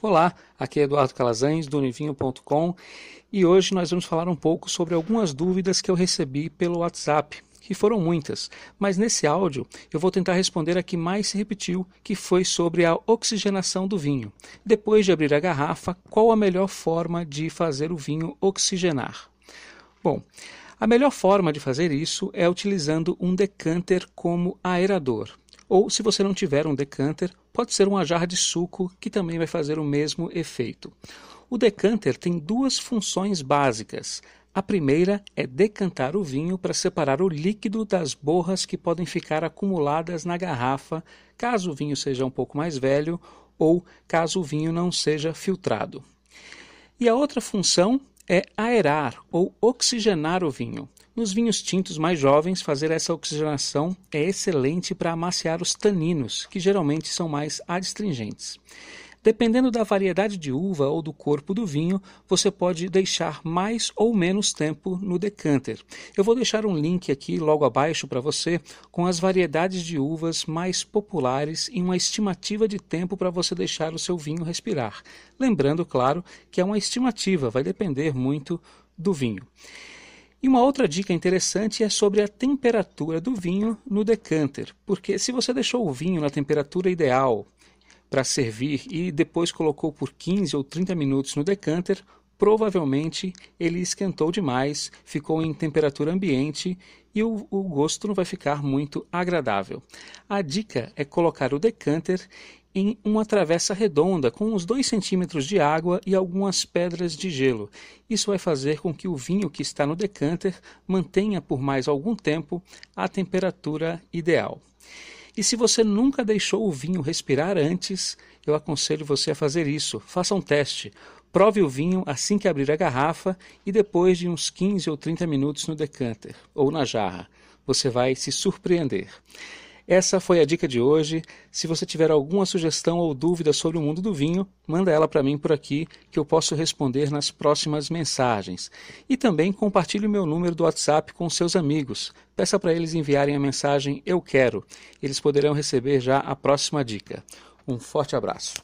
Olá, aqui é Eduardo Calazans do Univinho.com e hoje nós vamos falar um pouco sobre algumas dúvidas que eu recebi pelo WhatsApp, que foram muitas, mas nesse áudio eu vou tentar responder a que mais se repetiu, que foi sobre a oxigenação do vinho. Depois de abrir a garrafa, qual a melhor forma de fazer o vinho oxigenar? Bom, a melhor forma de fazer isso é utilizando um decanter como aerador. Ou, se você não tiver um decanter, pode ser uma jarra de suco que também vai fazer o mesmo efeito. O decanter tem duas funções básicas. A primeira é decantar o vinho para separar o líquido das borras que podem ficar acumuladas na garrafa, caso o vinho seja um pouco mais velho ou caso o vinho não seja filtrado. E a outra função é aerar ou oxigenar o vinho. Nos vinhos tintos mais jovens, fazer essa oxigenação é excelente para amaciar os taninos, que geralmente são mais adstringentes. Dependendo da variedade de uva ou do corpo do vinho, você pode deixar mais ou menos tempo no decanter. Eu vou deixar um link aqui logo abaixo para você com as variedades de uvas mais populares e uma estimativa de tempo para você deixar o seu vinho respirar. Lembrando, claro, que é uma estimativa, vai depender muito do vinho. E uma outra dica interessante é sobre a temperatura do vinho no decanter, porque se você deixou o vinho na temperatura ideal para servir e depois colocou por 15 ou 30 minutos no decanter, provavelmente ele esquentou demais, ficou em temperatura ambiente e o, o, gosto não vai ficar muito agradável. A dica é colocar o decanter em uma travessa redonda com uns 2 centímetros de água e algumas pedras de gelo. Isso vai fazer com que o vinho que está no decanter mantenha por mais algum tempo a temperatura ideal. E se você nunca deixou o vinho respirar antes, eu aconselho você a fazer isso. Faça um teste. Prove o vinho assim que abrir a garrafa e depois de uns 15 ou 30 minutos no decanter ou na jarra. Você vai se surpreender. Essa foi a dica de hoje. Se você tiver alguma sugestão ou dúvida sobre o mundo do vinho, manda ela para mim por aqui que eu posso responder nas próximas mensagens. E também compartilhe o meu número do WhatsApp com seus amigos. Peça para eles enviarem a mensagem Eu Quero. Eles poderão receber já a próxima dica. Um forte abraço.